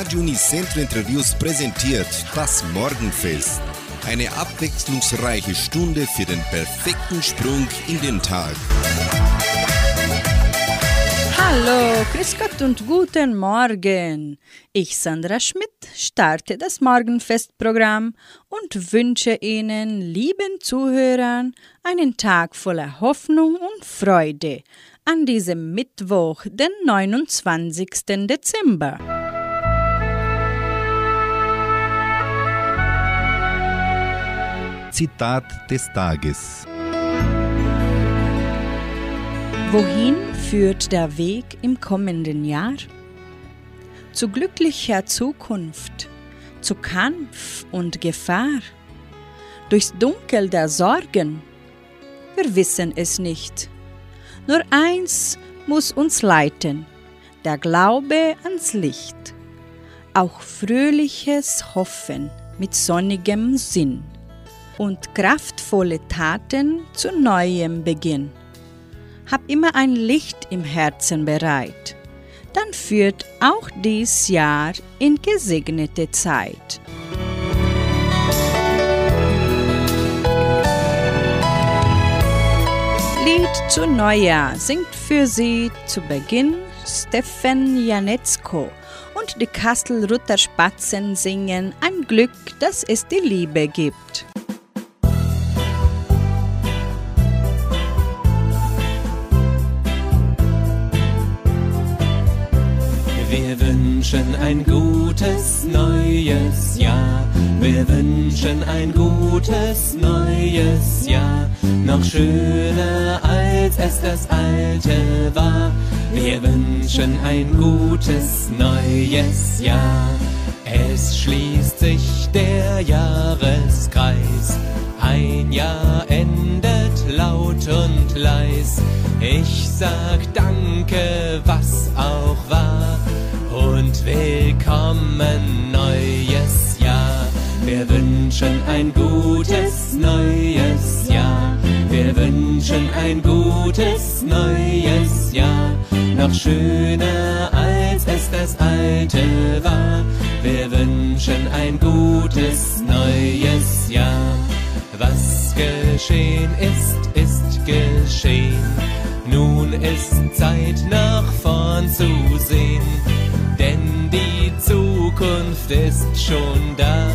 Radio Unicentro Interviews präsentiert das Morgenfest. Eine abwechslungsreiche Stunde für den perfekten Sprung in den Tag. Hallo, Grüß Gott und guten Morgen. Ich, Sandra Schmidt, starte das Morgenfestprogramm und wünsche Ihnen, lieben Zuhörern, einen Tag voller Hoffnung und Freude an diesem Mittwoch, den 29. Dezember. Zitat des Tages. Wohin führt der Weg im kommenden Jahr? Zu glücklicher Zukunft, zu Kampf und Gefahr, durchs Dunkel der Sorgen? Wir wissen es nicht. Nur eins muss uns leiten, der Glaube ans Licht, auch fröhliches Hoffen mit sonnigem Sinn und kraftvolle Taten zu neuem Beginn hab immer ein Licht im Herzen bereit. Dann führt auch dies Jahr in gesegnete Zeit. Lied zu Neujahr singt für Sie zu Beginn Stefan Janetzko und die Kastelruther Spatzen singen ein Glück, dass es die Liebe gibt. Wünschen ein gutes neues Jahr. Wir wünschen ein gutes neues Jahr. Noch schöner als es das alte war. Wir wünschen ein gutes neues Jahr. Es schließt sich der Jahreskreis. Ein Jahr endet laut und leis. Ich sag Danke, was auch war und willkommen neues Jahr. Wir wünschen ein gutes neues Jahr. Wir wünschen ein gutes neues Jahr. Noch schöner als es das alte war. Wir wünschen ein gutes neues Jahr. Was geschehen ist, ist geschehen. Nun ist Zeit nach vorn zu sehen denn die Zukunft ist schon da.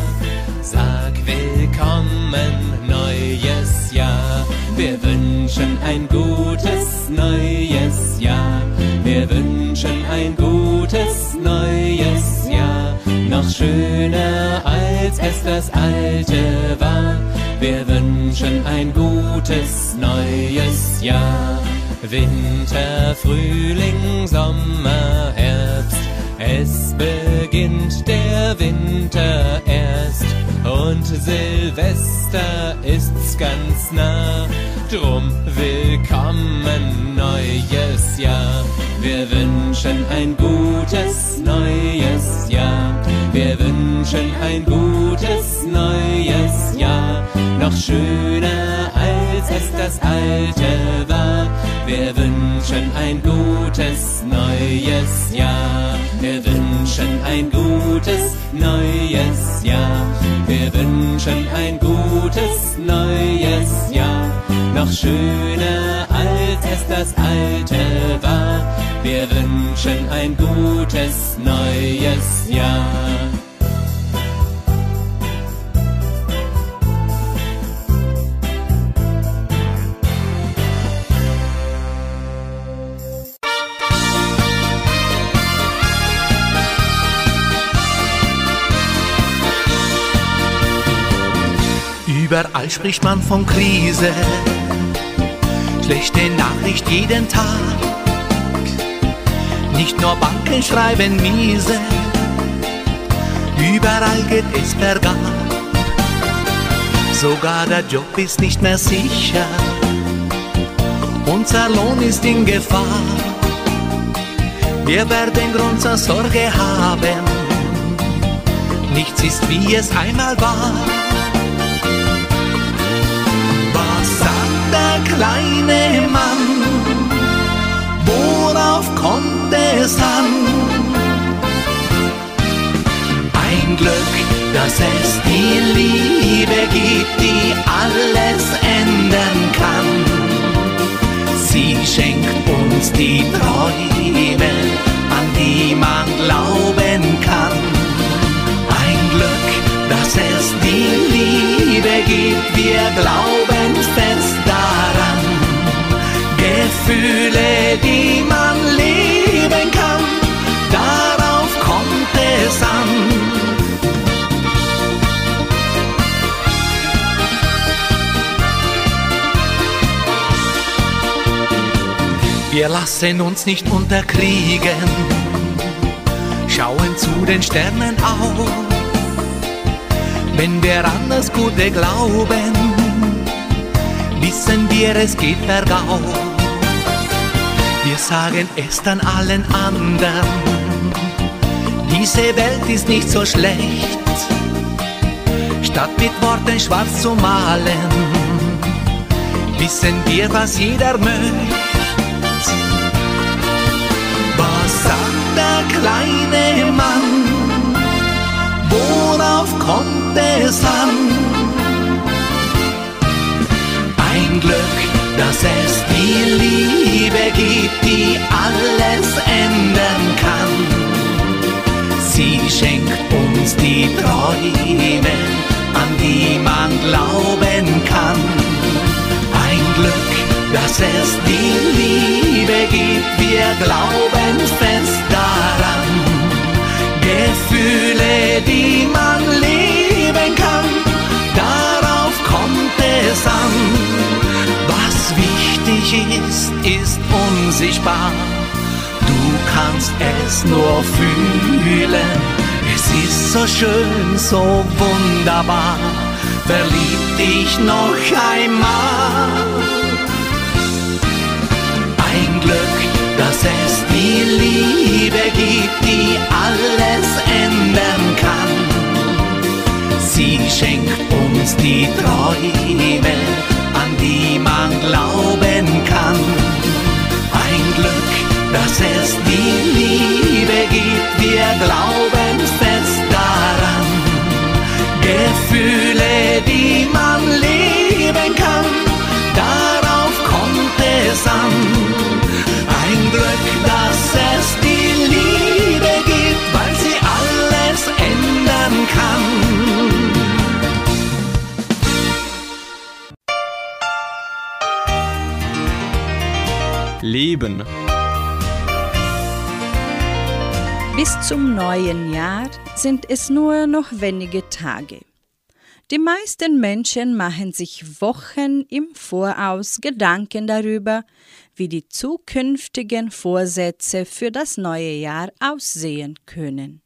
Sag willkommen, neues Jahr. Wir wünschen ein gutes neues Jahr. Wir wünschen ein gutes neues Jahr. Noch schöner als es das alte war. Wir wünschen ein gutes neues Jahr. Winter, Frühling, Sommer, Herbst es beginnt der Winter erst und Silvester ist's ganz nah. Drum willkommen neues Jahr. Wir wünschen ein gutes neues Jahr. Wir wünschen ein gutes neues Jahr. Noch schöner als es das alte. Wir wünschen ein gutes neues Jahr. Wir wünschen ein gutes neues Jahr. Wir wünschen ein gutes neues Jahr. Noch schöner als es das alte war. Wir wünschen ein gutes neues Jahr. Überall spricht man von Krise, schlechte Nachricht jeden Tag. Nicht nur Banken schreiben miese, überall geht es bergab. Sogar der Job ist nicht mehr sicher, unser Lohn ist in Gefahr. Wir werden Grund zur Sorge haben, nichts ist wie es einmal war. kleine Mann, worauf kommt es an? Ein Glück, dass es die Liebe gibt, die alles ändern kann. Sie schenkt uns die Träume, an die man glauben kann. Ein Glück, dass es die Liebe gibt, wir glauben fest daran. Gefühle, die man leben kann, darauf kommt es an. Wir lassen uns nicht unterkriegen, schauen zu den Sternen auf. Wenn wir an das Gute glauben, wissen wir, es geht bergauf. Wir sagen es dann allen anderen, diese Welt ist nicht so schlecht. Statt mit Worten schwarz zu malen, wissen wir, was jeder möchte. kleine Mann, worauf kommt es an? Ein Glück, dass es die Liebe gibt, die alles ändern kann. Sie schenkt uns die Träume, an die man glauben kann. Ein Glück, dass es die Liebe gibt, wir glauben fest daran. Gefühle, die man leben kann, darauf kommt es an. Wichtig ist, ist unsichtbar. Du kannst es nur fühlen. Es ist so schön, so wunderbar. Verlieb dich noch einmal. Glück, dass es die Liebe gibt, die alles ändern kann. Sie schenkt uns die Träume, die man glauben kann. Ein Glück, dass es die Liebe gibt, wir glauben fest daran. Gefühle, die man leben kann, darauf kommt es an. Ein Glück, dass es die Liebe gibt, weil sie alles ändern kann. Leben. Bis zum neuen Jahr sind es nur noch wenige Tage. Die meisten Menschen machen sich Wochen im Voraus Gedanken darüber, wie die zukünftigen Vorsätze für das neue Jahr aussehen können.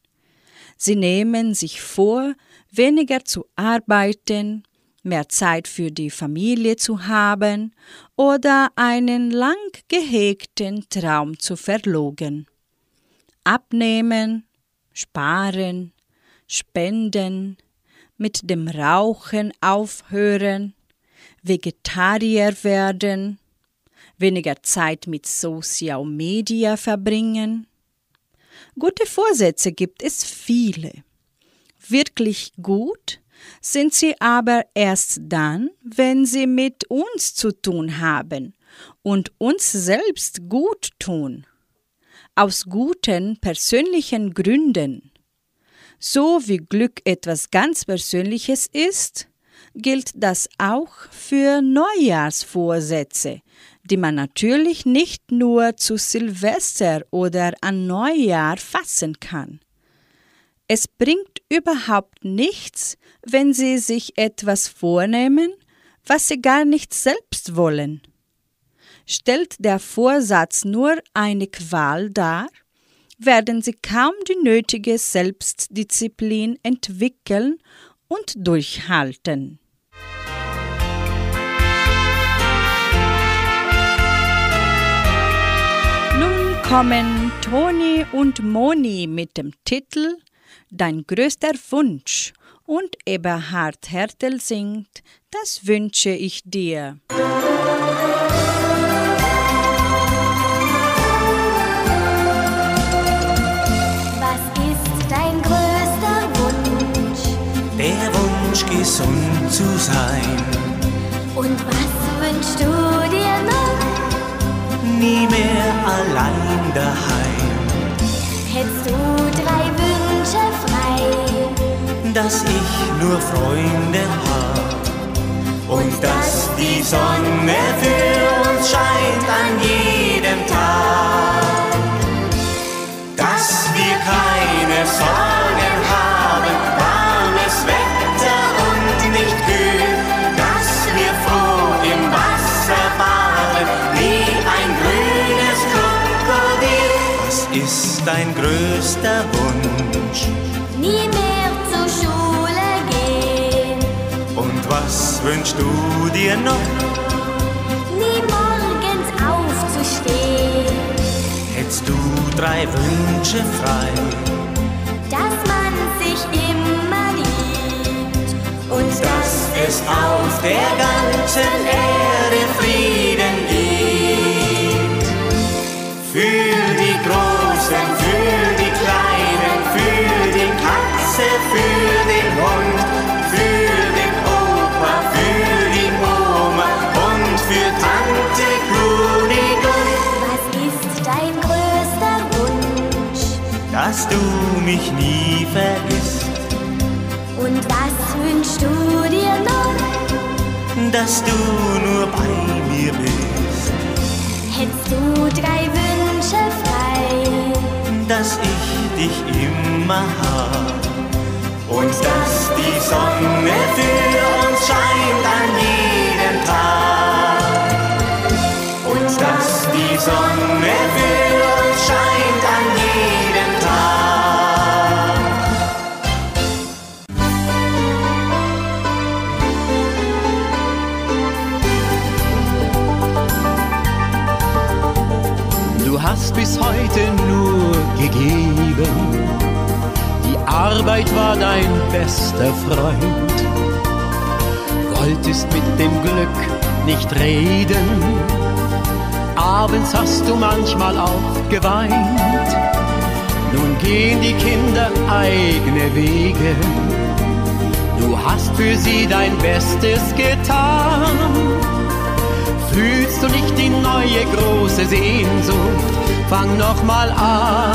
Sie nehmen sich vor, weniger zu arbeiten, mehr Zeit für die Familie zu haben oder einen lang gehegten Traum zu verlogen. Abnehmen, sparen, spenden, mit dem Rauchen aufhören, Vegetarier werden, weniger Zeit mit Social Media verbringen. Gute Vorsätze gibt es viele. Wirklich gut sind sie aber erst dann, wenn sie mit uns zu tun haben und uns selbst gut tun. Aus guten persönlichen Gründen. So wie Glück etwas ganz Persönliches ist, gilt das auch für Neujahrsvorsätze, die man natürlich nicht nur zu Silvester oder an Neujahr fassen kann. Es bringt überhaupt nichts, wenn Sie sich etwas vornehmen, was Sie gar nicht selbst wollen. Stellt der Vorsatz nur eine Qual dar, werden Sie kaum die nötige Selbstdisziplin entwickeln und durchhalten. kommen Toni und Moni mit dem Titel Dein größter Wunsch und Eberhard Hertel singt Das wünsche ich dir. Was ist dein größter Wunsch? Der Wunsch, gesund zu sein. Und was wünschst du dir noch? Nie mehr allein daheim. Hättest du drei Wünsche? Dass ich nur Freunde hab und dass die Sonne für uns scheint an jedem Tag, dass wir keine Sorgen haben, warmes Wetter und nicht kühl, dass wir froh im Wasser baden wie ein grünes Krokodil. Was ist dein größter Wunsch? Nie mehr was wünschst du dir noch? nie morgens aufzustehen, Hättest du drei Wünsche frei, dass man sich immer liebt. Und dass es auf der ganzen Erde Frieden du mich nie vergisst, Und was wünschst du dir noch? dass du nur bei mir bist, Hättest du drei Wünsche frei? dass ich dich immer hab und dass die Sonne für uns scheint an jedem Tag und dass die Sonne für bis heute nur gegeben. Die Arbeit war dein bester Freund. Wolltest mit dem Glück nicht reden. Abends hast du manchmal auch geweint. Nun gehen die Kinder eigene Wege. Du hast für sie dein Bestes getan. Fühlst du nicht die neue große Sehnsucht? Fang noch mal an.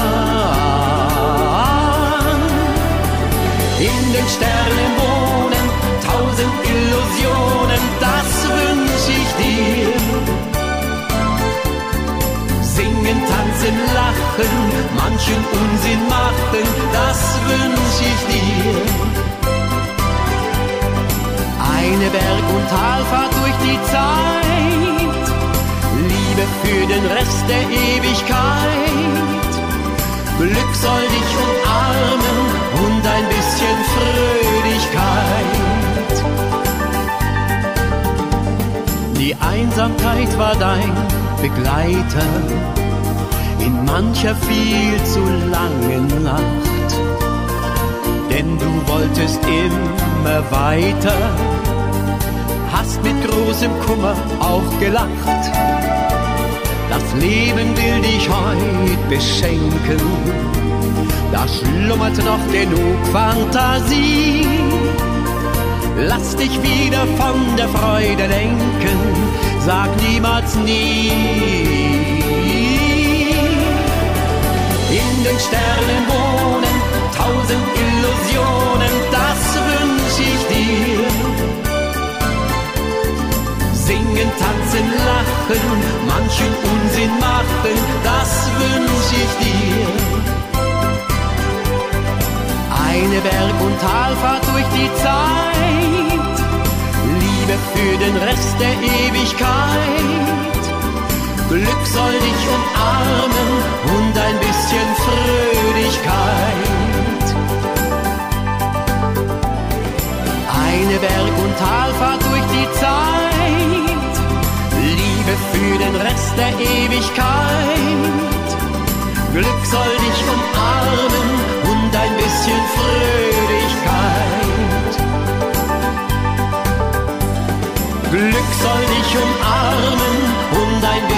In den Sternen wohnen tausend Illusionen, das wünsch ich dir. Singen, tanzen, lachen, manchen Unsinn machen, das wünsch ich dir. Eine Berg- und Talfahrt durch die Zeit, Liebe für den Rest der Ewigkeit, Glück soll dich umarmen und ein bisschen Fröhlichkeit. Die Einsamkeit war dein Begleiter in mancher viel zu langen Nacht denn du wolltest immer weiter, hast mit großem Kummer auch gelacht. Leben will dich heut beschenken, da schlummert noch genug Fantasie. Lass dich wieder von der Freude lenken, sag niemals nie. In den Sternen wohnen tausend tanzen, lachen, manchen Unsinn machen, das wünsch ich dir. Eine Berg- und Talfahrt durch die Zeit, Liebe für den Rest der Ewigkeit. Glück soll dich umarmen und ein bisschen Fröhlichkeit. Eine Berg- und für den Rest der Ewigkeit. Glück soll dich umarmen und ein bisschen Fröhlichkeit. Glück soll dich umarmen und ein bisschen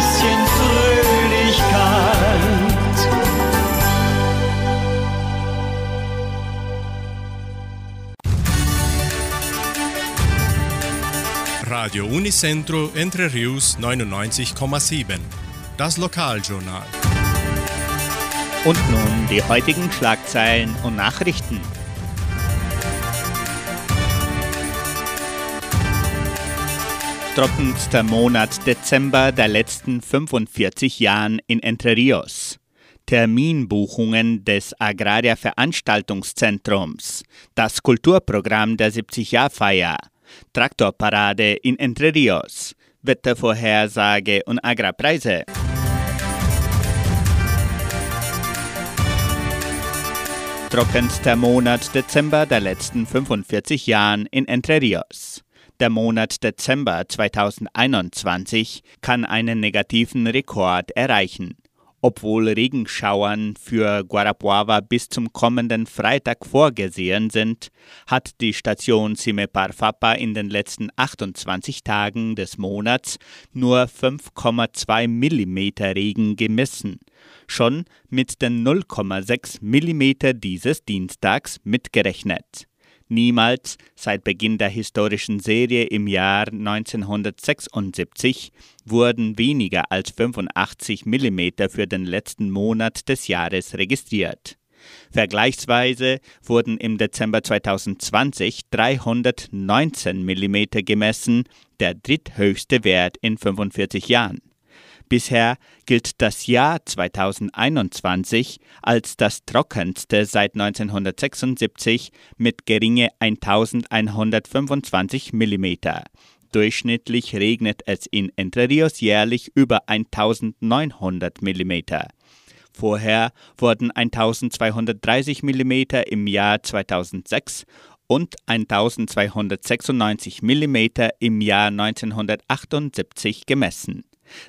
Radio Unicentro Entre Rius 99,7. Das Lokaljournal. Und nun die heutigen Schlagzeilen und Nachrichten. Trockenster Monat Dezember der letzten 45 Jahren in Entre Rios. Terminbuchungen des Agraria Veranstaltungszentrums, das Kulturprogramm der 70-Jahr-Feier, Traktorparade in Entre Rios, Wettervorhersage und Agrarpreise. Trockenster Monat Dezember der letzten 45 Jahren in Entre Rios. Der Monat Dezember 2021 kann einen negativen Rekord erreichen. Obwohl Regenschauern für Guarapuava bis zum kommenden Freitag vorgesehen sind, hat die Station Cimeparfapa in den letzten 28 Tagen des Monats nur 5,2 mm Regen gemessen, schon mit den 0,6 mm dieses Dienstags mitgerechnet. Niemals seit Beginn der historischen Serie im Jahr 1976 wurden weniger als 85 mm für den letzten Monat des Jahres registriert. Vergleichsweise wurden im Dezember 2020 319 mm gemessen, der dritthöchste Wert in 45 Jahren. Bisher gilt das Jahr 2021 als das trockenste seit 1976 mit geringe 1125 mm. Durchschnittlich regnet es in Entre Rios jährlich über 1900 mm. Vorher wurden 1230 mm im Jahr 2006 und 1296 mm im Jahr 1978 gemessen.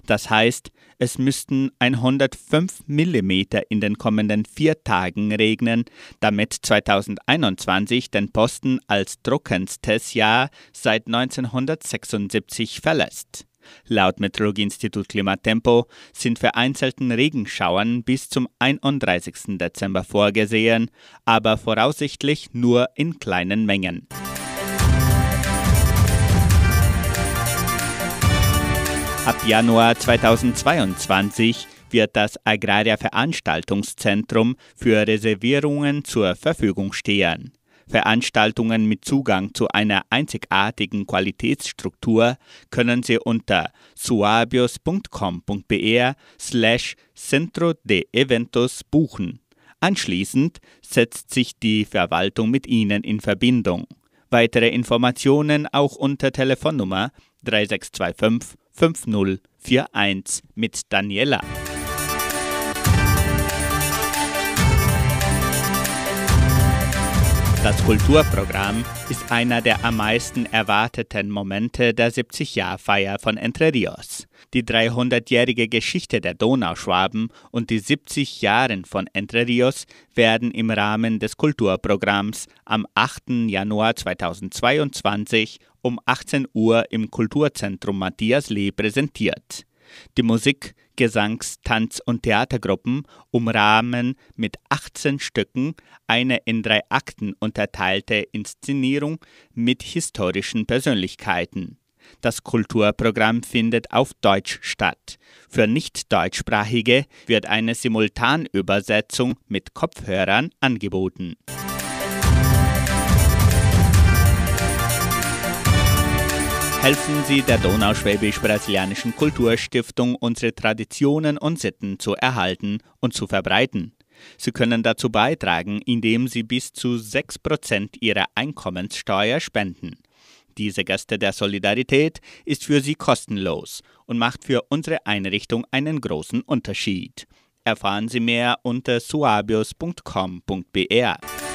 Das heißt, es müssten 105 mm in den kommenden vier Tagen regnen, damit 2021 den Posten als trockenstes Jahr seit 1976 verlässt. Laut Meteorologieinstitut Klimatempo sind vereinzelten Regenschauern bis zum 31. Dezember vorgesehen, aber voraussichtlich nur in kleinen Mengen. Ab Januar 2022 wird das Agraria Veranstaltungszentrum für Reservierungen zur Verfügung stehen. Veranstaltungen mit Zugang zu einer einzigartigen Qualitätsstruktur können Sie unter suabios.com.br slash Centro de Eventos buchen. Anschließend setzt sich die Verwaltung mit Ihnen in Verbindung. Weitere Informationen auch unter Telefonnummer 3625 5041 mit Daniela. Das Kulturprogramm ist einer der am meisten erwarteten Momente der 70-Jahr-Feier von Entre Rios. Die 300-jährige Geschichte der Donauschwaben und die 70 Jahre von Entre Rios werden im Rahmen des Kulturprogramms am 8. Januar 2022 um 18 Uhr im Kulturzentrum Matthias Lee präsentiert. Die Musik, Gesangs-, Tanz- und Theatergruppen umrahmen mit 18 Stücken eine in drei Akten unterteilte Inszenierung mit historischen Persönlichkeiten. Das Kulturprogramm findet auf Deutsch statt. Für Nicht-Deutschsprachige wird eine Simultanübersetzung mit Kopfhörern angeboten. Helfen Sie der Donauschwäbisch-Brasilianischen Kulturstiftung, unsere Traditionen und Sitten zu erhalten und zu verbreiten. Sie können dazu beitragen, indem Sie bis zu 6% Ihrer Einkommenssteuer spenden. Diese Geste der Solidarität ist für Sie kostenlos und macht für unsere Einrichtung einen großen Unterschied. Erfahren Sie mehr unter suabios.com.br.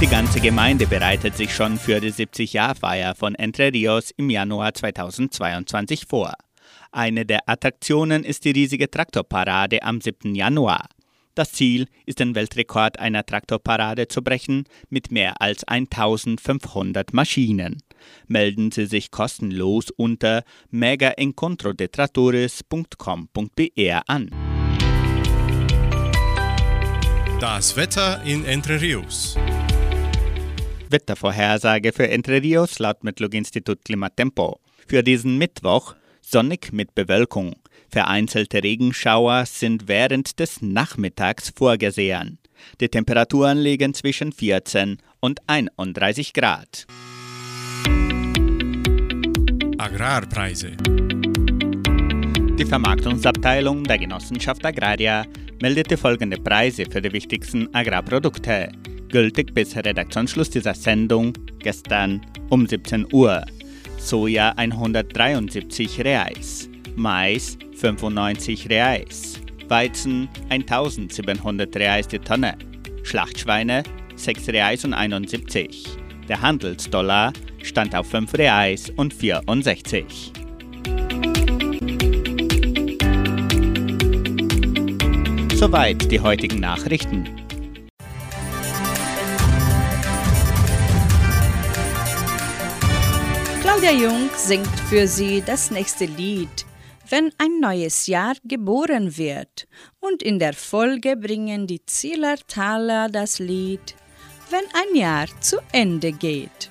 Die ganze Gemeinde bereitet sich schon für die 70-Jahr-Feier von Entre Rios im Januar 2022 vor. Eine der Attraktionen ist die riesige Traktorparade am 7. Januar. Das Ziel ist, den Weltrekord einer Traktorparade zu brechen mit mehr als 1500 Maschinen. Melden Sie sich kostenlos unter megaencontrodetratores.com.br an. Das Wetter in Entre Rios. Wettervorhersage für Entre Rios laut Metlog-Institut Klimatempo. Für diesen Mittwoch sonnig mit Bewölkung. Vereinzelte Regenschauer sind während des Nachmittags vorgesehen. Die Temperaturen liegen zwischen 14 und 31 Grad. Agrarpreise. Die Vermarktungsabteilung der Genossenschaft Agraria meldete folgende Preise für die wichtigsten Agrarprodukte, gültig bis Redaktionsschluss dieser Sendung gestern um 17 Uhr. Soja 173 Reais, Mais 95 Reais, Weizen 1700 Reais die Tonne, Schlachtschweine 6 Reais und 71. Der Handelsdollar stand auf 5 Reais und 64. Soweit die heutigen Nachrichten. Claudia Jung singt für Sie das nächste Lied, wenn ein neues Jahr geboren wird. Und in der Folge bringen die Zielertaler das Lied, wenn ein Jahr zu Ende geht.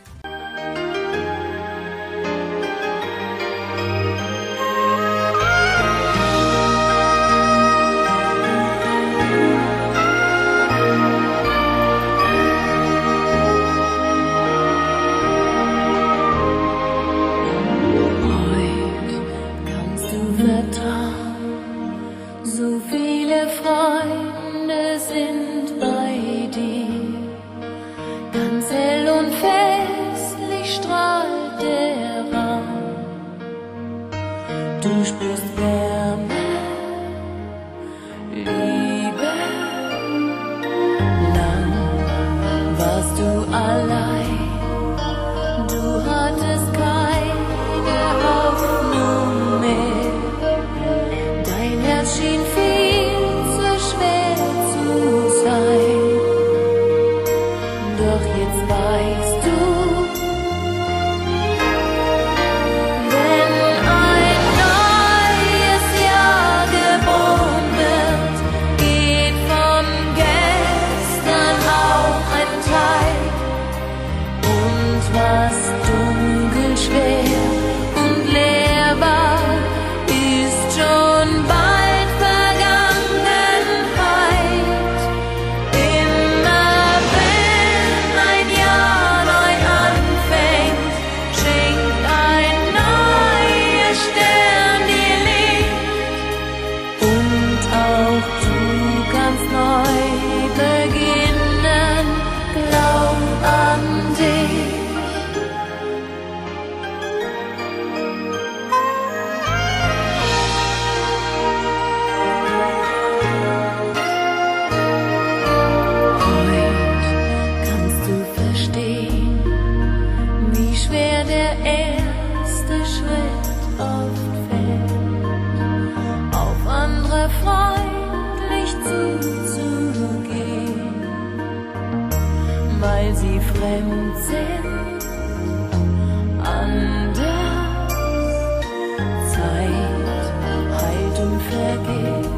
Vergisst.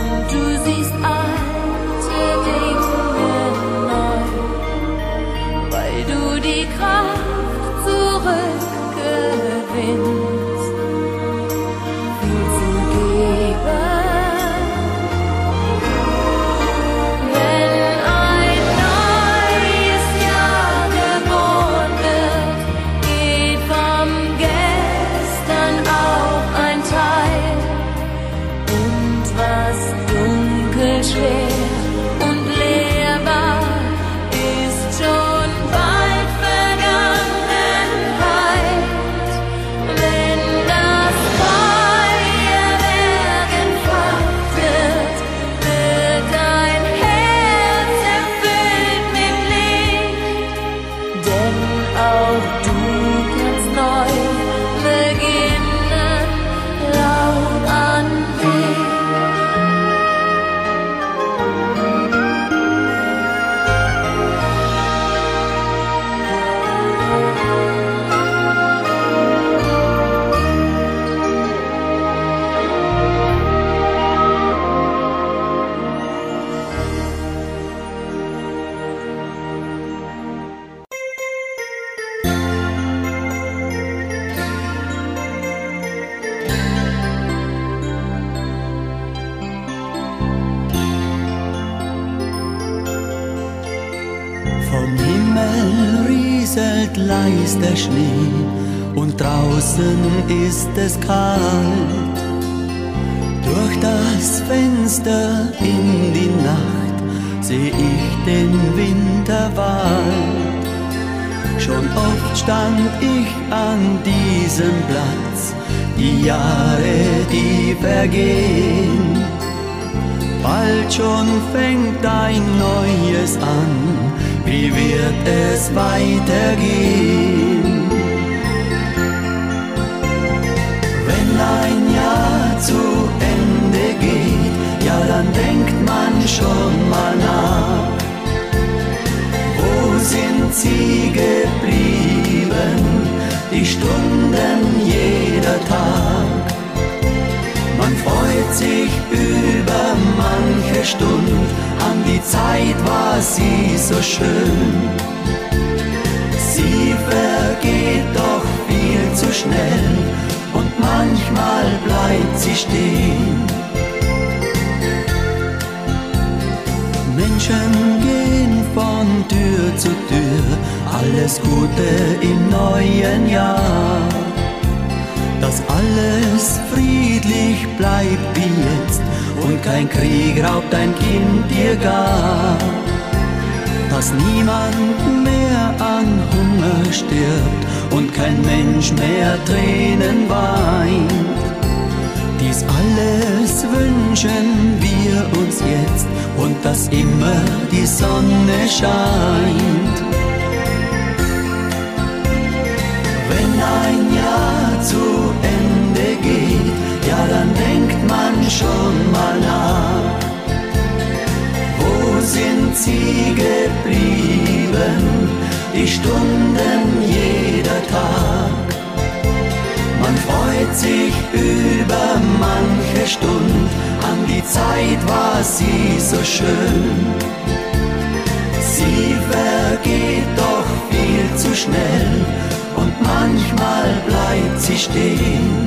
Und du siehst der Schnee und draußen ist es kalt. Durch das Fenster in die Nacht seh ich den Winterwald. Schon oft stand ich an diesem Platz, die Jahre, die vergehen. Bald schon fängt ein neues an, wie wird es weitergehen? Wenn ein Jahr zu Ende geht, ja dann denkt man schon mal nach. Wo sind sie geblieben, die Stunden jeder Tag? Man freut sich über manche Stunde, an die Zeit war sie so schön. Sie vergeht doch viel zu schnell manchmal bleibt sie stehen. Menschen gehen von Tür zu Tür, alles Gute im neuen Jahr. Dass alles friedlich bleibt wie jetzt und kein Krieg raubt ein Kind dir gar. Dass niemand mehr an Hunger stirbt und kein Mensch mehr Tränen weint. Dies alles wünschen wir uns jetzt und dass immer die Sonne scheint. Wenn ein Jahr zu Ende geht, ja dann denkt man schon mal nach. Wo sind sie geblieben, die Stunden Stund, an die Zeit war sie so schön. Sie vergeht doch viel zu schnell und manchmal bleibt sie stehen.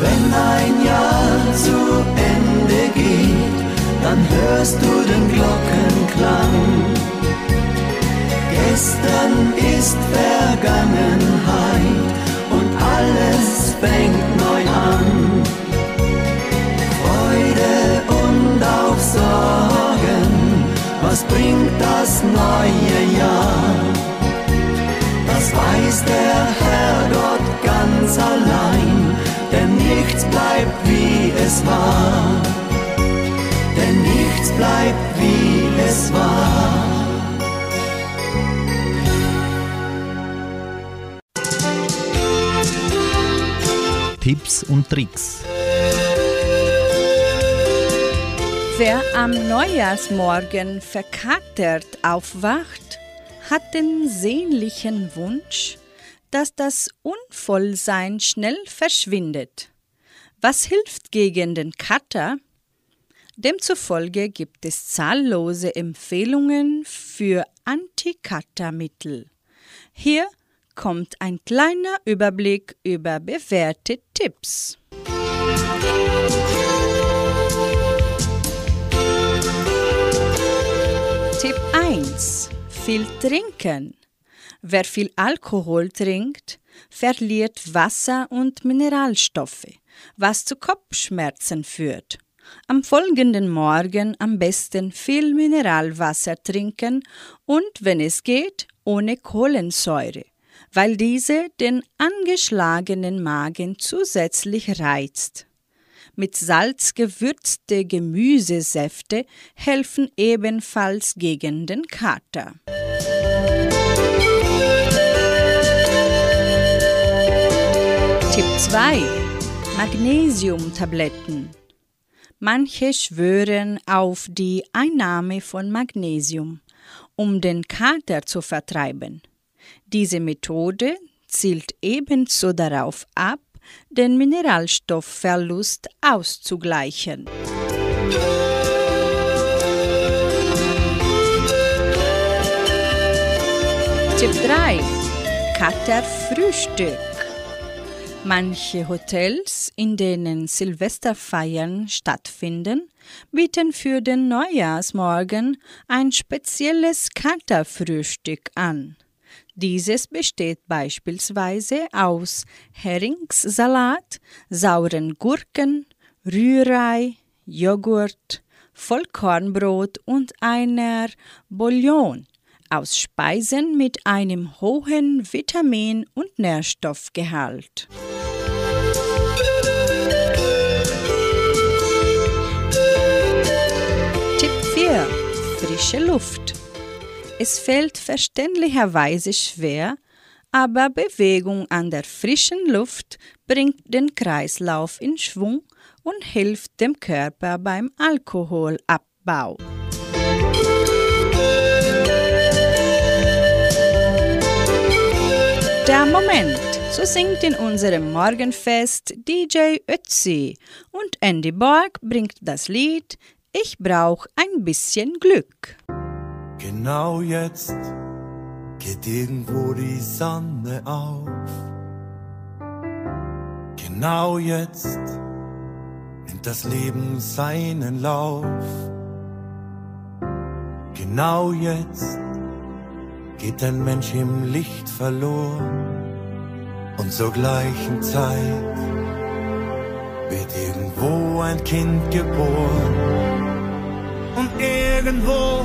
Wenn ein Jahr zu Ende geht, dann hörst du den Glockenklang. Gestern ist Vergangenheit alles fängt neu an. Freude und auch Sorgen, was bringt das neue Jahr? Das weiß der Herrgott ganz allein, denn nichts bleibt wie es war. Denn nichts bleibt wie es war. Tipps und Tricks. Wer am Neujahrsmorgen verkatert aufwacht, hat den sehnlichen Wunsch, dass das Unvollsein schnell verschwindet. Was hilft gegen den Kater? Demzufolge gibt es zahllose Empfehlungen für Antikatermittel. Hier kommt ein kleiner Überblick über bewährte Tipps. Tipp 1. Viel trinken. Wer viel Alkohol trinkt, verliert Wasser und Mineralstoffe, was zu Kopfschmerzen führt. Am folgenden Morgen am besten viel Mineralwasser trinken und, wenn es geht, ohne Kohlensäure, weil diese den angeschlagenen Magen zusätzlich reizt. Mit Salz gewürzte Gemüsesäfte helfen ebenfalls gegen den Kater. Tipp 2. Magnesiumtabletten. Manche schwören auf die Einnahme von Magnesium, um den Kater zu vertreiben. Diese Methode zielt ebenso darauf ab, den Mineralstoffverlust auszugleichen. Tipp 3. Katerfrühstück. Manche Hotels, in denen Silvesterfeiern stattfinden, bieten für den Neujahrsmorgen ein spezielles Katerfrühstück an. Dieses besteht beispielsweise aus Heringssalat, sauren Gurken, Rührei, Joghurt, Vollkornbrot und einer Bouillon aus Speisen mit einem hohen Vitamin- und Nährstoffgehalt. Tipp 4. Frische Luft. Es fällt verständlicherweise schwer, aber Bewegung an der frischen Luft bringt den Kreislauf in Schwung und hilft dem Körper beim Alkoholabbau. Der Moment, so singt in unserem Morgenfest DJ Ötzi und Andy Borg bringt das Lied Ich brauch ein bisschen Glück. Genau jetzt geht irgendwo die Sonne auf. Genau jetzt nimmt das Leben seinen Lauf. Genau jetzt geht ein Mensch im Licht verloren und zur gleichen Zeit wird irgendwo ein Kind geboren und irgendwo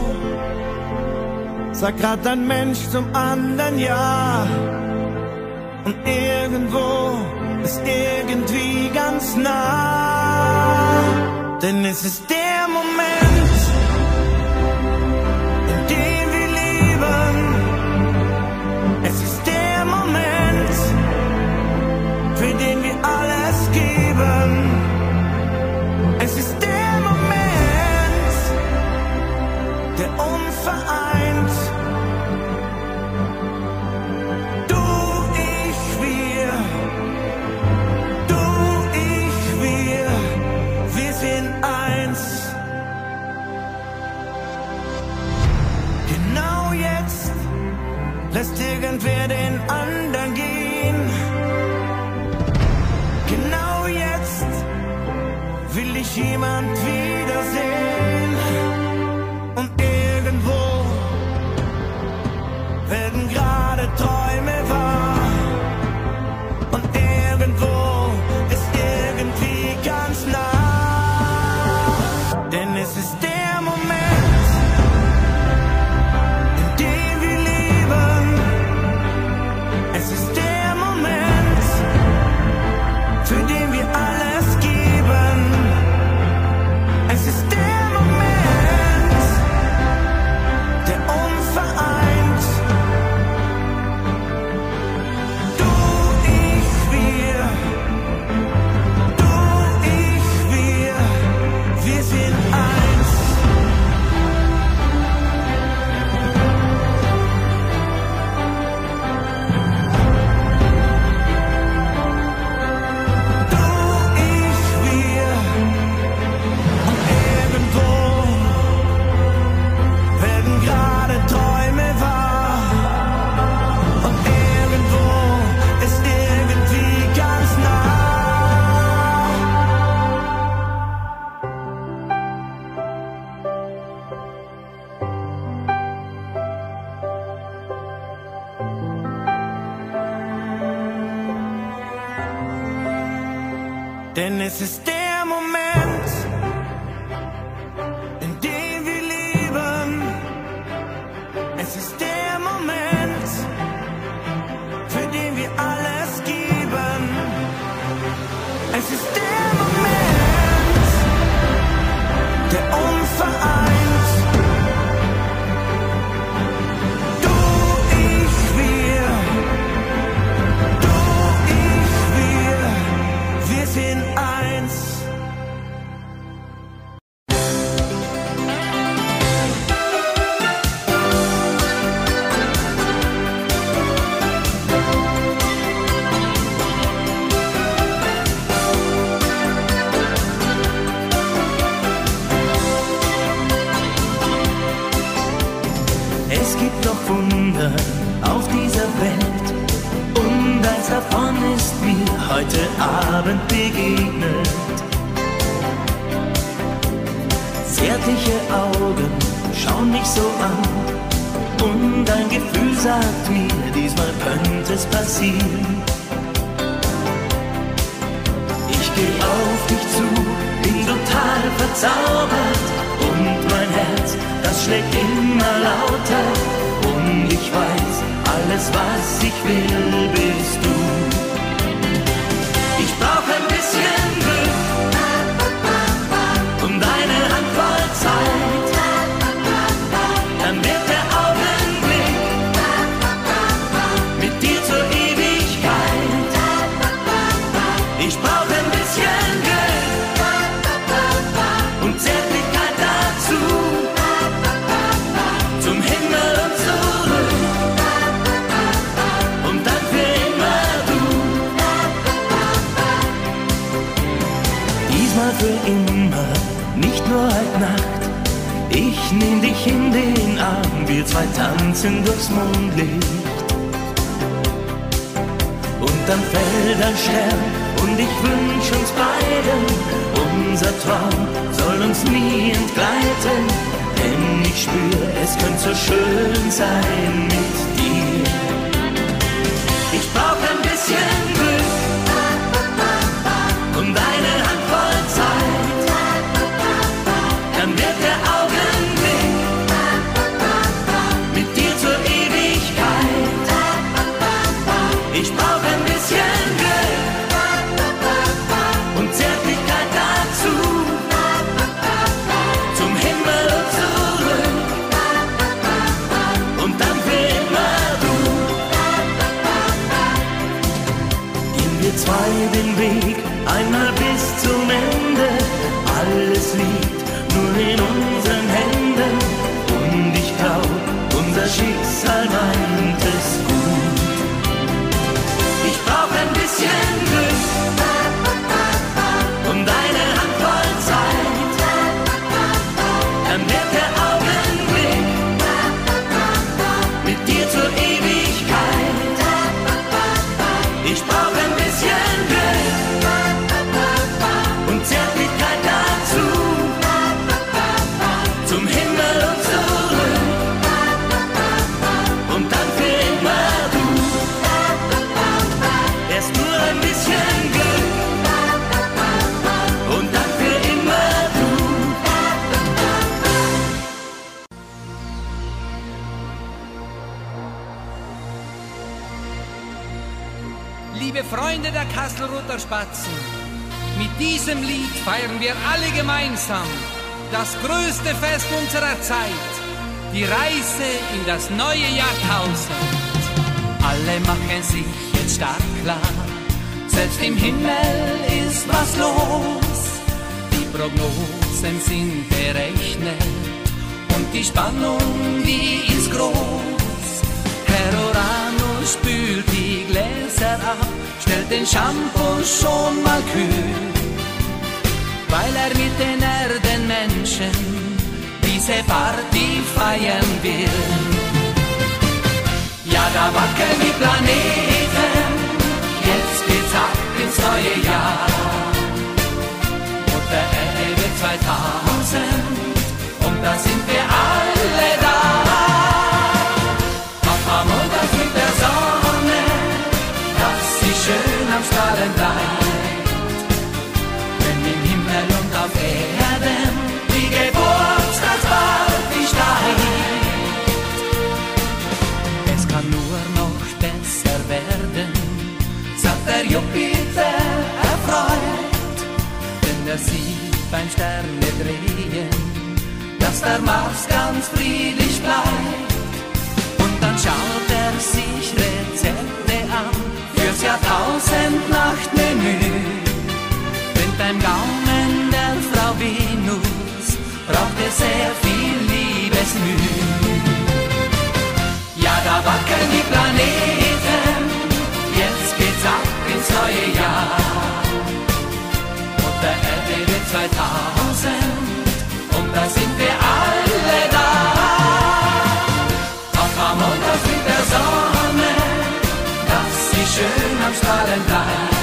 sagt grad ein Mensch zum anderen Ja und irgendwo ist irgendwie ganz nah, denn es ist der Moment, in dem wir leben. Es ist der Moment, für den wir alles geben. Es ist der Moment, der uns irgendwer den anderen gehen. Genau jetzt will ich jemand wiedersehen. Denn es und ich wünsch uns beiden, unser Traum soll uns nie entgleiten. Denn ich spür, es könnte so schön sein mit dir. Ich brauch ein bisschen Freunde der Kasselruther Spatzen, mit diesem Lied feiern wir alle gemeinsam das größte Fest unserer Zeit, die Reise in das neue Jahrtausend. Alle machen sich jetzt stark klar, selbst im Himmel ist was los. Die Prognosen sind berechnet und die Spannung, die ist groß. Herr Uranus spült die Gläser ab, stellt den Shampoo schon mal kühl, weil er mit den Erdenmenschen diese Party feiern will. Ja, da wackeln die Planeten, jetzt geht's ab ins neue Jahr. Mutter Erde wird 2000 und da sind wir alle am Strahlen bleibt. Wenn im Himmel und auf Erden die Geburtstagsparty steigt. Es kann nur noch besser werden, sagt der Jupiter erfreut, denn er sieht beim Sterne drehen, dass der Mars ganz friedlich bleibt. Und dann schaut er sich an fürs Jahrtausend-Nachtmenü. Denn beim Gaumen der Frau Venus braucht er sehr viel Liebesmüh. Ja, da wackeln die schön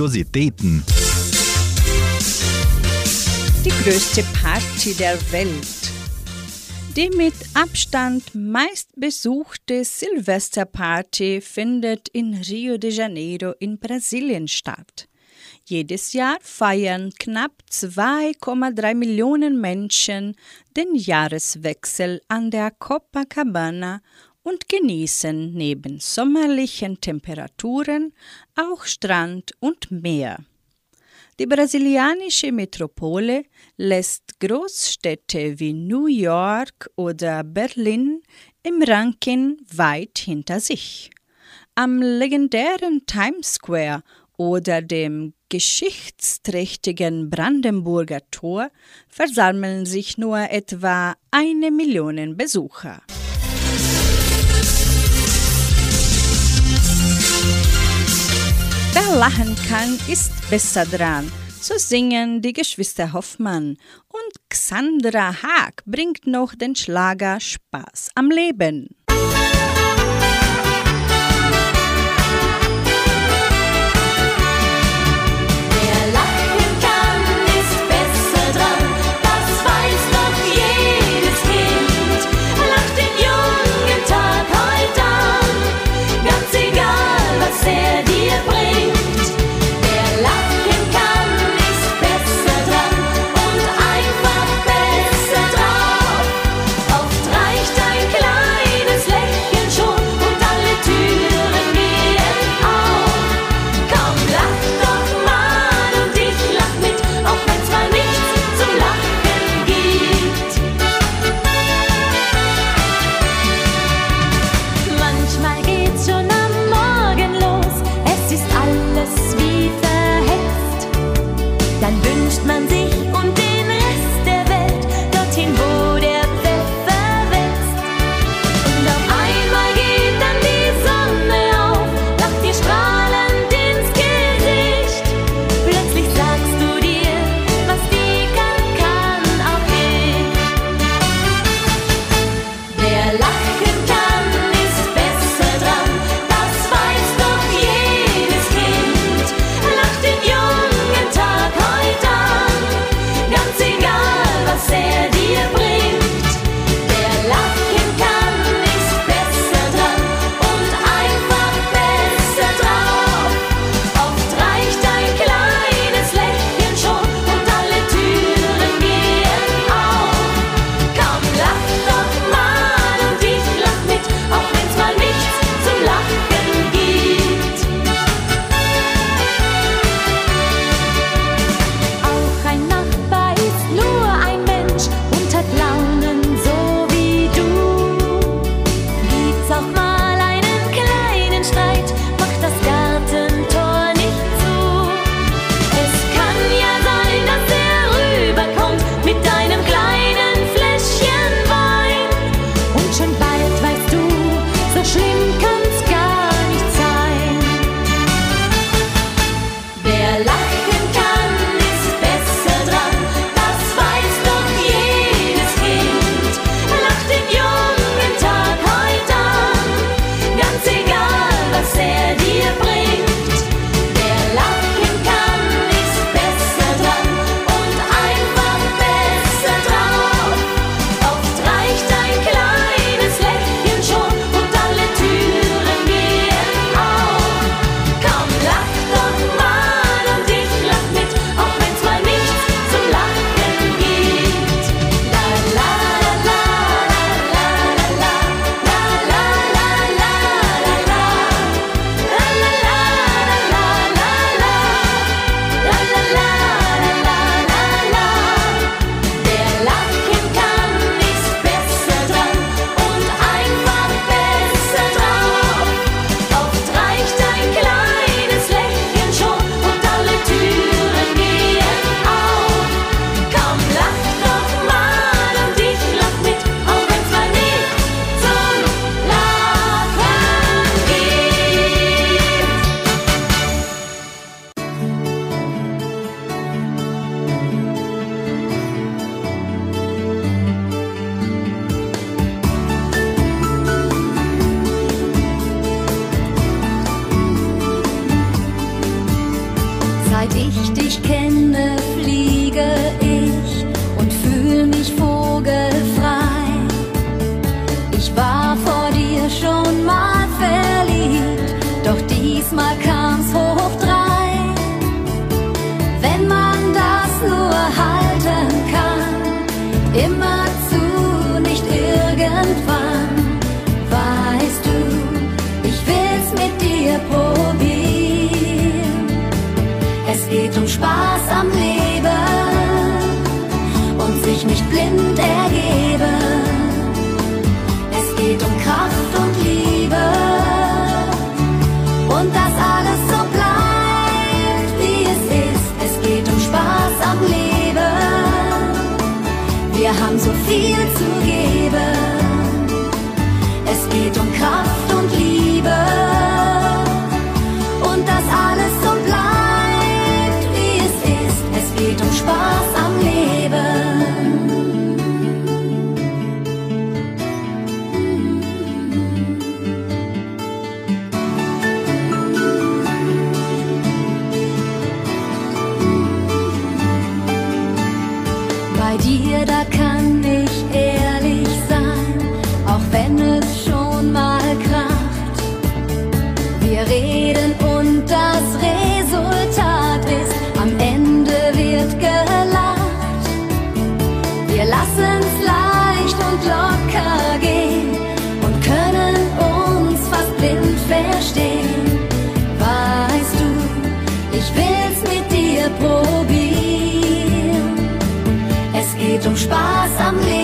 Kuriositäten. Die größte Party der Welt. Die mit Abstand meistbesuchte Silvesterparty findet in Rio de Janeiro in Brasilien statt. Jedes Jahr feiern knapp 2,3 Millionen Menschen den Jahreswechsel an der Copacabana und genießen neben sommerlichen Temperaturen auch Strand und Meer. Die brasilianische Metropole lässt Großstädte wie New York oder Berlin im Ranking weit hinter sich. Am legendären Times Square oder dem geschichtsträchtigen Brandenburger Tor versammeln sich nur etwa eine Million Besucher. Wer lachen kann, ist besser dran. So singen die Geschwister Hoffmann. Und Xandra Haag bringt noch den Schlager Spaß am Leben. jeder kann. geht um Spaß am Leben.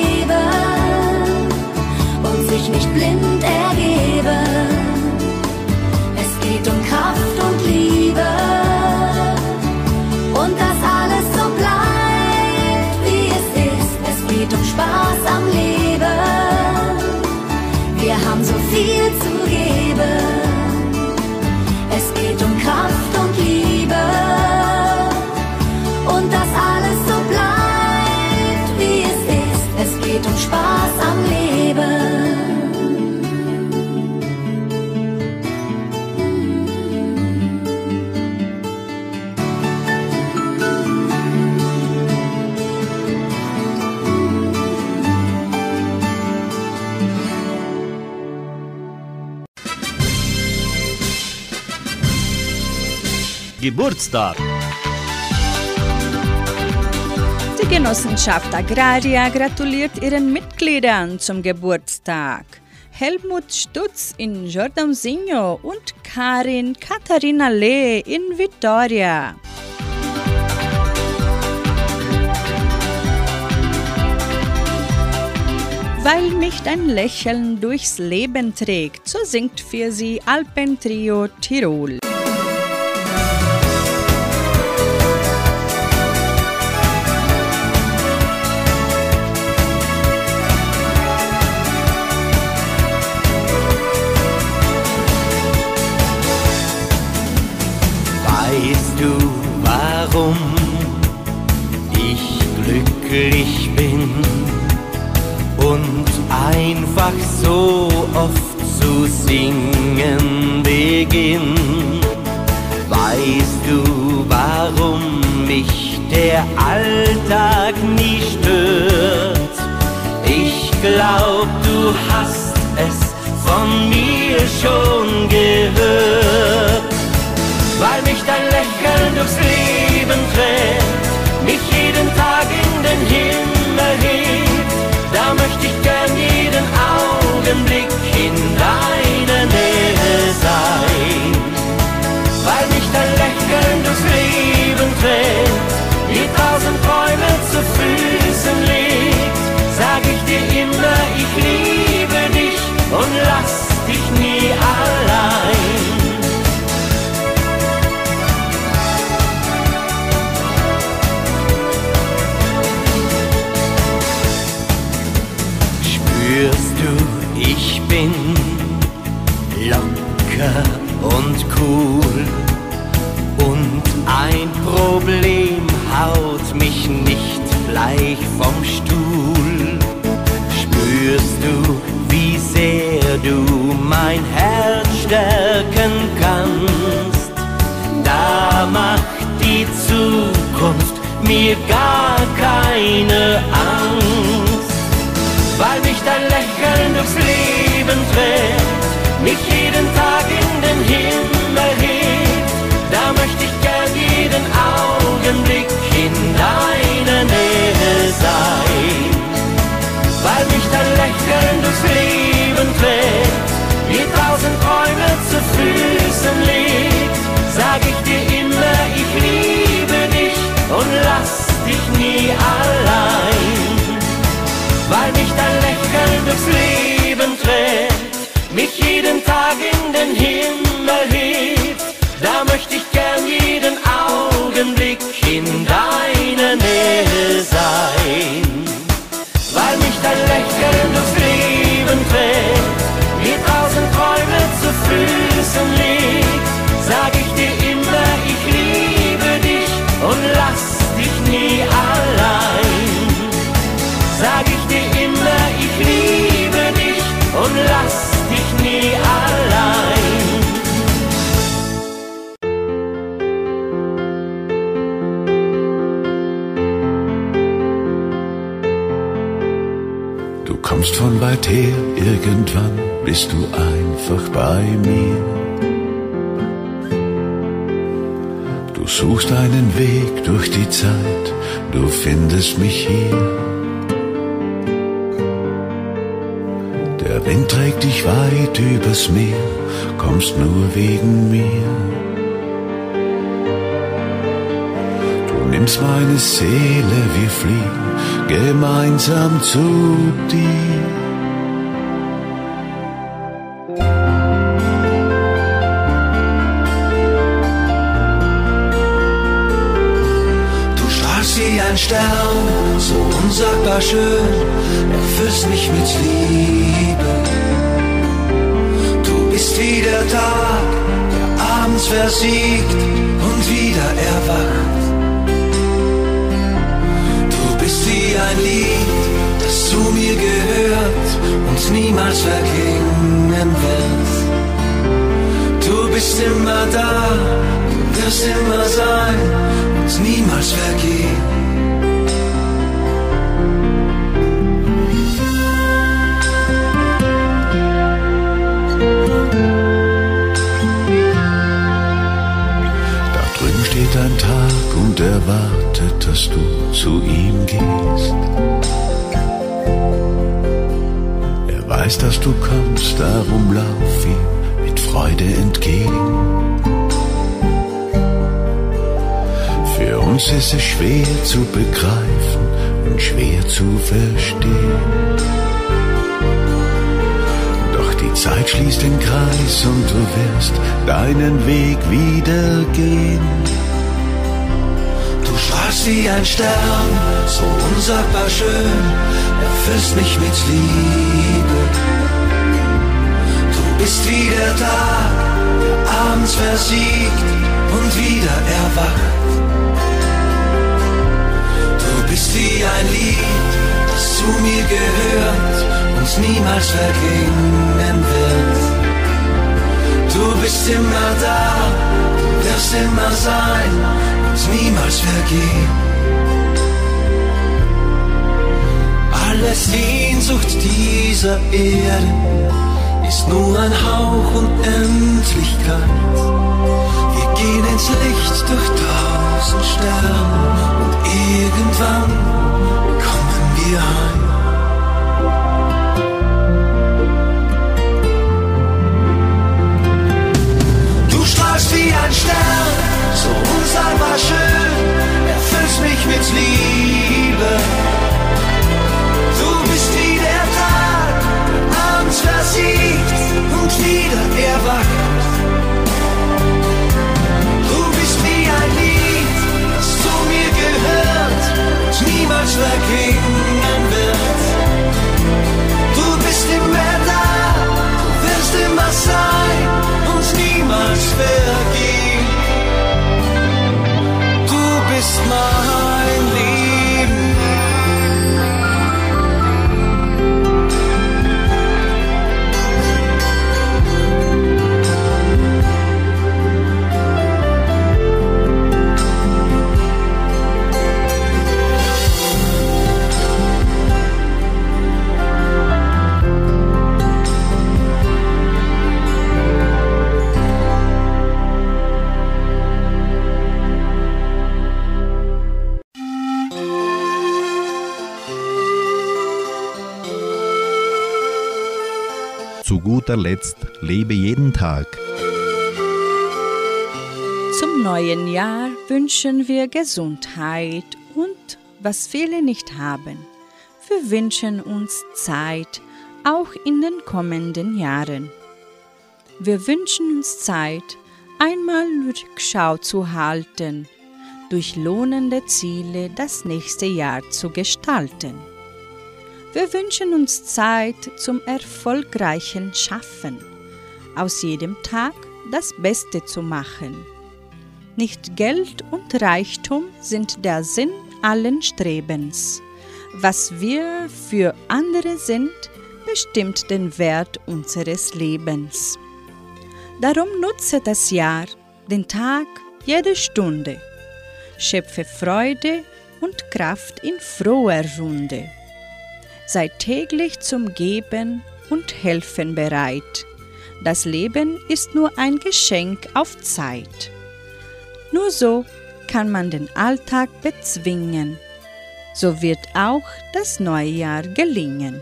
Geburtstag. Die Genossenschaft Agraria gratuliert ihren Mitgliedern zum Geburtstag. Helmut Stutz in Jordãozinho und Karin Katharina Lee in Vitoria. Weil mich dein Lächeln durchs Leben trägt, so singt für sie Alpentrio Tirol. Zukunft mir gar keine Angst, weil mich dein Lächeln durchs Leben trägt, mich jeden Tag in den Himmel hebt. Da möchte ich gern jeden Augenblick in deiner Nähe sein, weil mich dein Lächeln durchs Leben trägt, wie tausend Träume zu Füßen liegt. nie allein, weil mich dein Lächeln durchs Leben trägt, mich jeden Tag in den Himmel hebt. Da möchte ich gern jeden Augenblick in deiner Nähe sein, weil mich dein Lächeln von weit her, irgendwann bist du einfach bei mir. Du suchst einen Weg durch die Zeit, du findest mich hier. Der Wind trägt dich weit übers Meer, kommst nur wegen mir. Du nimmst meine Seele, wir fliehen gemeinsam zu dir. Ein Stern, so unsagbar schön, erfüllst mich mit Liebe. Du bist wie der Tag, der abends versiegt und wieder erwacht. Du bist wie ein Lied, das zu mir gehört und niemals verklingen wird. Du bist immer da, du wirst immer sein und niemals vergehen. Erwartet, dass du zu ihm gehst. Er weiß, dass du kommst, darum lauf ihm mit Freude entgegen. Für uns ist es schwer zu begreifen und schwer zu verstehen. Doch die Zeit schließt den Kreis und du wirst deinen Weg wieder gehen. Du strahlst wie ein Stern, so unsagbar schön, erfüllst mich mit Liebe. Du bist wie der Tag, der abends versiegt und wieder erwacht. Du bist wie ein Lied, das zu mir gehört und niemals verklingen wird. Du bist immer da, du wirst immer sein und niemals vergehen. Alle Sehnsucht dieser Erde ist nur ein Hauch Unendlichkeit. Wir gehen ins Licht durch tausend Sterne und irgendwann kommen wir heim. Du strahlst wie ein Stern, so unsagbar schön, erfüllst mich mit Liebe. Du bist wie der Tag, abends versiegt und wieder erwacht. Du bist wie ein Lied, das zu mir gehört und niemals verklingen wird. Du bist immer da, du wirst immer sein bist guter Letzt lebe jeden Tag. Zum neuen Jahr wünschen wir Gesundheit und was viele nicht haben. Wir wünschen uns Zeit auch in den kommenden Jahren. Wir wünschen uns Zeit, einmal Rückschau zu halten, durch lohnende Ziele das nächste Jahr zu gestalten. Wir wünschen uns Zeit zum erfolgreichen Schaffen, aus jedem Tag das Beste zu machen. Nicht Geld und Reichtum sind der Sinn allen Strebens. Was wir für andere sind, bestimmt den Wert unseres Lebens. Darum nutze das Jahr, den Tag, jede Stunde. Schöpfe Freude und Kraft in froher Runde. Sei täglich zum Geben und Helfen bereit. Das Leben ist nur ein Geschenk auf Zeit. Nur so kann man den Alltag bezwingen. So wird auch das neue Jahr gelingen.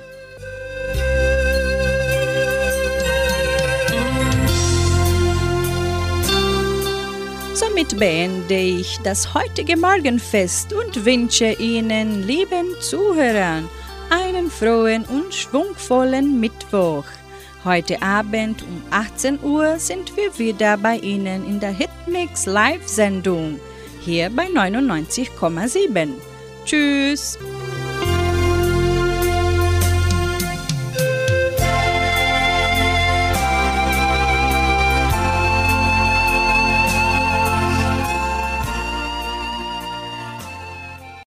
Somit beende ich das heutige Morgenfest und wünsche Ihnen, lieben Zuhörern, einen frohen und schwungvollen Mittwoch. Heute Abend um 18 Uhr sind wir wieder bei Ihnen in der Hitmix Live-Sendung hier bei 99,7. Tschüss!